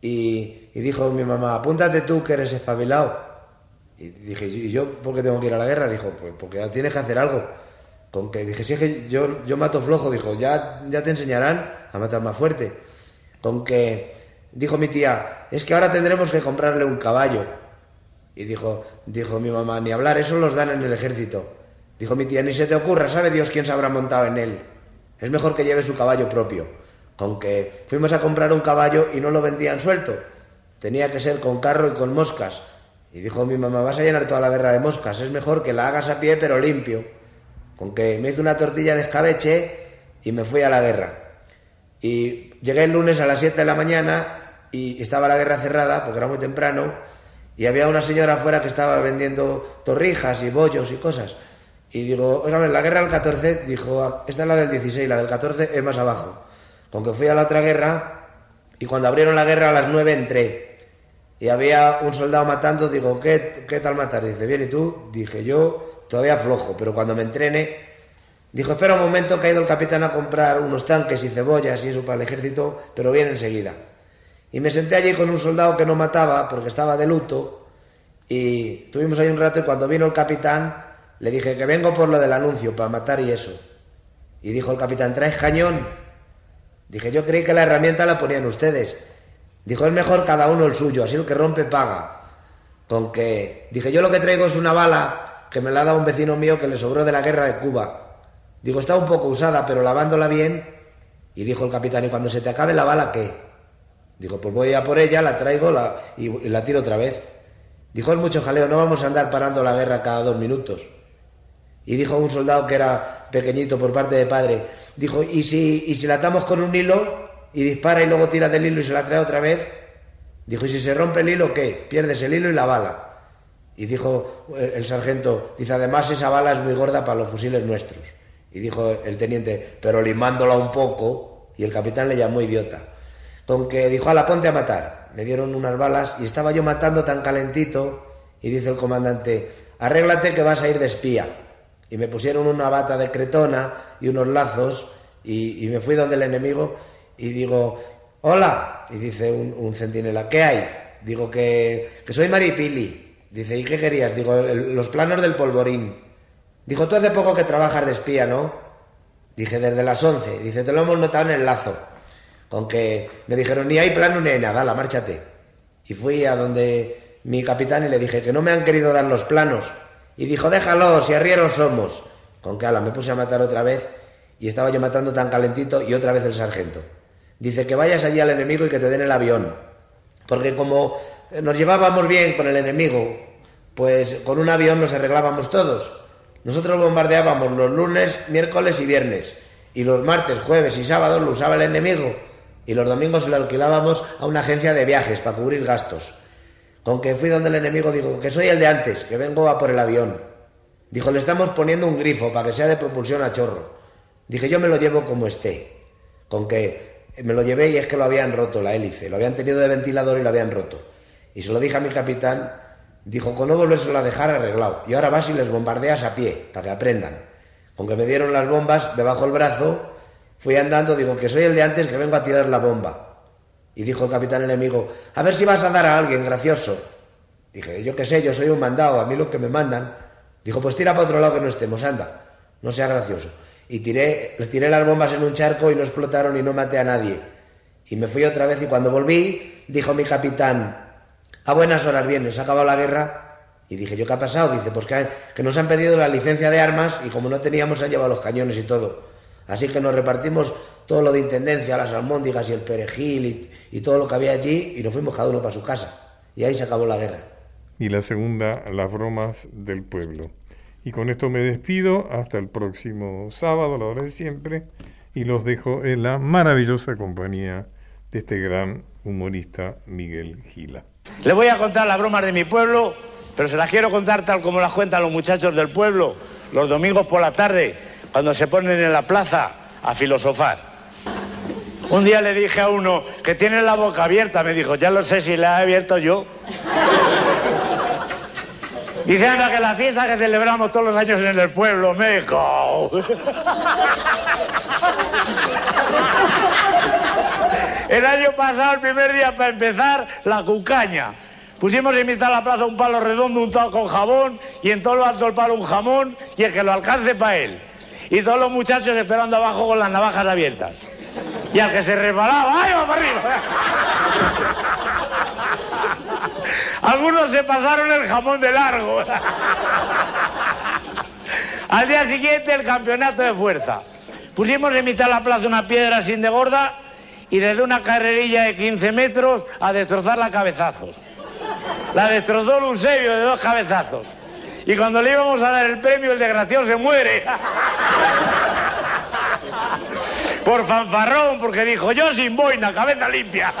Y, y dijo mi mamá, apúntate tú que eres espabilado. Y dije, ¿y yo por qué tengo que ir a la guerra? Dijo, pues porque tienes que hacer algo. Con que dije, si es que yo, yo mato flojo, dijo, ya, ya te enseñarán a matar más fuerte. Con que dijo mi tía, es que ahora tendremos que comprarle un caballo. Y dijo, dijo mi mamá, ni hablar, eso los dan en el ejército. Dijo mi tía, ni se te ocurra, sabe Dios quién se habrá montado en él. Es mejor que lleve su caballo propio. Con que fuimos a comprar un caballo y no lo vendían suelto. Tenía que ser con carro y con moscas. Y dijo mi mamá, vas a llenar toda la guerra de moscas, es mejor que la hagas a pie pero limpio. Con que me hice una tortilla de escabeche y me fui a la guerra. Y llegué el lunes a las 7 de la mañana y estaba la guerra cerrada porque era muy temprano y había una señora afuera que estaba vendiendo torrijas y bollos y cosas. Y digo, oígame, la guerra del 14, dijo, esta es la del 16, la del 14 es más abajo. Con que fui a la otra guerra y cuando abrieron la guerra a las 9 entré. Y había un soldado matando, digo, ¿qué, qué tal matar? Dice, bien, ¿y tú? Dije, yo todavía flojo, pero cuando me entrene, dijo, espera un momento que ha ido el capitán a comprar unos tanques y cebollas y eso para el ejército, pero viene enseguida. Y me senté allí con un soldado que no mataba porque estaba de luto y estuvimos ahí un rato y cuando vino el capitán le dije que vengo por lo del anuncio, para matar y eso. Y dijo el capitán, ¿traes cañón? Dije, yo creí que la herramienta la ponían ustedes. Dijo, es mejor cada uno el suyo, así el que rompe paga. Con que, dije, yo lo que traigo es una bala que me la ha dado un vecino mío que le sobró de la guerra de Cuba. Digo, está un poco usada, pero lavándola bien. Y dijo el capitán, ¿y cuando se te acabe la bala qué? Digo, pues voy a por ella, la traigo la, y, la tiro otra vez. Dijo, es mucho jaleo, no vamos a andar parando la guerra cada dos minutos. Y dijo un soldado que era pequeñito por parte de padre, dijo, ¿y si, y si la atamos con un hilo y dispara y luego tira del hilo y se la trae otra vez? Dijo, ¿y si se rompe el hilo qué? Pierdes el hilo y la bala. Y dijo eh, el sargento, dice, además esa bala es muy gorda para los fusiles nuestros. Y dijo el teniente, pero limándola un poco, y el capitán le llamó idiota. Con que dijo, a la ponte a matar. Me dieron unas balas y estaba yo matando tan calentito, y dice el comandante, arréglate que vas a ir de espía y me pusieron una bata de cretona y unos lazos y, me fui donde el enemigo y digo, hola, y dice un, centinela, ¿qué hay? Digo que, que soy Maripili. Dice, ¿y qué querías? Digo, los planos del polvorín. Dijo, tú hace poco que trabajas de espía, ¿no? Dije, desde las once. Dice, te lo hemos notado en el lazo. Con que me dijeron, ni hay plano ni hay nada, la márchate. Y fui a donde mi capitán y le dije que no me han querido dar los planos y dijo, déjalo, si arrieros somos. Con que ala, me puse a matar otra vez y estaba yo matando tan calentito y otra vez el sargento. Dice que vayas allí al enemigo y que te den el avión. Porque como nos llevábamos bien con el enemigo, pues con un avión nos arreglábamos todos. Nosotros bombardeábamos los lunes, miércoles y viernes. Y los martes, jueves y sábados lo usaba el enemigo. Y los domingos lo alquilábamos a una agencia de viajes para cubrir gastos. Con que fui donde el enemigo, digo, que soy el de antes, que vengo a por el avión. Dijo, le estamos poniendo un grifo para que sea de propulsión a chorro. Dije, yo me lo llevo como esté. Con que me lo llevé y es que lo habían roto la hélice, lo habían tenido de ventilador y lo habían roto. Y se lo dije a mi capitán, dijo, con no volvérselo a dejar arreglado. Y ahora vas y les bombardeas a pie, para que aprendan. Con que me dieron las bombas debajo del brazo, fui andando, digo, que soy el de antes, que vengo a tirar la bomba. Y dijo el capitán enemigo, a ver si vas a dar a alguien gracioso. Dije, yo qué sé, yo soy un mandado, a mí lo que me mandan. Dijo, pues tira para otro lado que no estemos, anda, no sea gracioso. Y tiré, les tiré las bombas en un charco y no explotaron y no maté a nadie. Y me fui otra vez y cuando volví, dijo mi capitán, a buenas horas vienes, ¿se ha acabado la guerra? Y dije, ¿yo qué ha pasado? Dice, pues que, que nos han pedido la licencia de armas y como no teníamos han llevado los cañones y todo. Así que nos repartimos todo lo de intendencia, las almóndigas y el perejil y, todo lo que había allí y nos fuimos cada uno para su casa. Y ahí se acabó la guerra. Y la segunda, las bromas del pueblo. Y con esto me despido hasta el próximo sábado, a la hora de siempre, y los dejo en la maravillosa compañía de este gran humorista Miguel Gila. Le voy a contar las bromas de mi pueblo, pero se las quiero contar tal como las cuentan los muchachos del pueblo, los domingos por la tarde, cuando se ponen en la plaza a filosofar. Un día le dije a uno que tiene la boca abierta, me dijo, ya lo sé si la he abierto yo. Dice, que la fiesta que celebramos todos los años en el pueblo, me El año pasado, el primer día para empezar, la cucaña. Pusimos en mitad de la plaza un palo redondo untado con jabón y en todo lo alto del palo un jamón y el que lo alcance para él. Y todos los muchachos esperando abajo con las navajas abiertas. Y al que se resbalaba, ¡ay, va para arriba! Algunos se pasaron el jamón de largo. Al día siguiente el campeonato de fuerza. Pusimos en mitad de la plaza una piedra sin de gorda y desde una carrerilla de 15 metros a destrozarla a cabezazos. La destrozó Eusebio de dos cabezazos. Y cuando le íbamos a dar el premio, el desgraciado se muere por fanfarrón, porque dijo yo sin boina, cabeza limpia.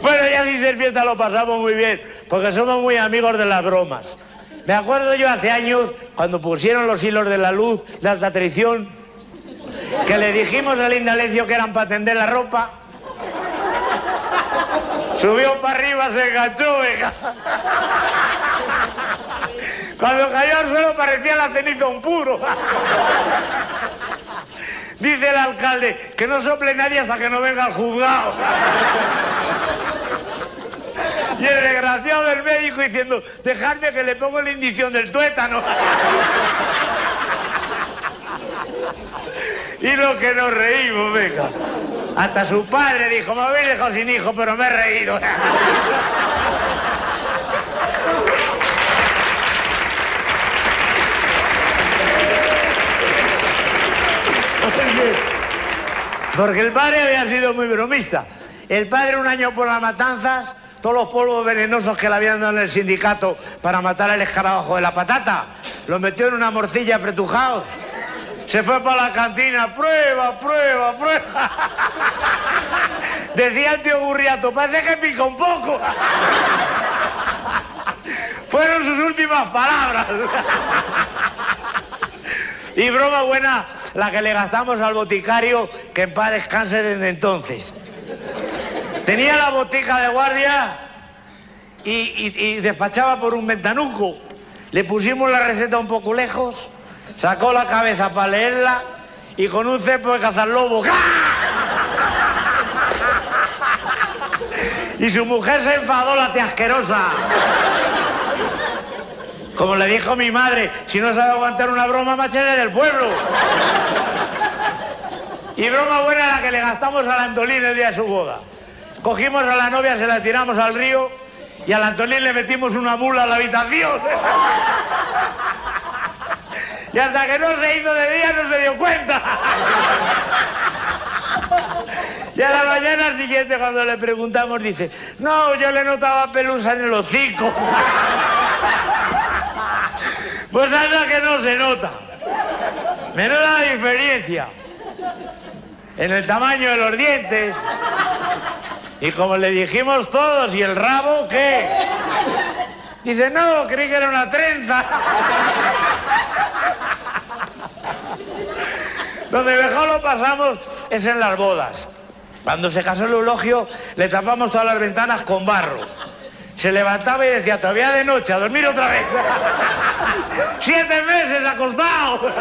Bueno, ya ser fiesta lo pasamos muy bien, porque somos muy amigos de las bromas. Me acuerdo yo hace años, cuando pusieron los hilos de la luz de alta traición, que le dijimos al Indalecio que eran para tender la ropa. Subió para arriba, se enganchó, venga. Cuando cayó al suelo parecía la ceniza un puro. Dice el alcalde que no sople nadie hasta que no venga el juzgado. Y el desgraciado del médico diciendo, dejadme que le pongo la indición del tuétano. Y lo que nos reímos, venga. Hasta su padre dijo, me habéis dejado sin hijo, pero me he reído. Porque el padre había sido muy bromista. El padre un año por las matanzas, todos los polvos venenosos que le habían dado en el sindicato para matar al escarabajo de la patata, los metió en una morcilla apretujados. Se fue para la cantina, prueba, prueba, prueba. Decía el tío Gurriato, parece que pica un poco. Fueron sus últimas palabras. Y broma buena la que le gastamos al boticario, que en paz descanse desde entonces. Tenía la botica de guardia y, y- despachaba por un ventanuco. Le pusimos la receta un poco lejos, sacó la cabeza para leerla y con un cepo de cazar lobo. Y su mujer se enfadó, la asquerosa. Como le dijo mi madre, si no sabe aguantar una broma, machete del pueblo. Y broma buena la que le gastamos al Antolín el día de su boda. Cogimos a la novia, se la tiramos al río y al Antolín le metimos una mula a la habitación. Y hasta que no se hizo de día no se dio cuenta. Y a la mañana siguiente cuando le preguntamos dice, no, yo le notaba pelusa en el hocico. Pues anda que no se nota. Menuda diferencia. En el tamaño de los dientes. Y como le dijimos todos, ¿y el rabo qué? Dice, no, creí que era una trenza. Donde mejor lo pasamos es en las bodas. Cuando se casó el eulogio, le tapamos todas las ventanas con barro. Se levantaba y decía, todavía de noche, a dormir otra vez. Siete meses acostado.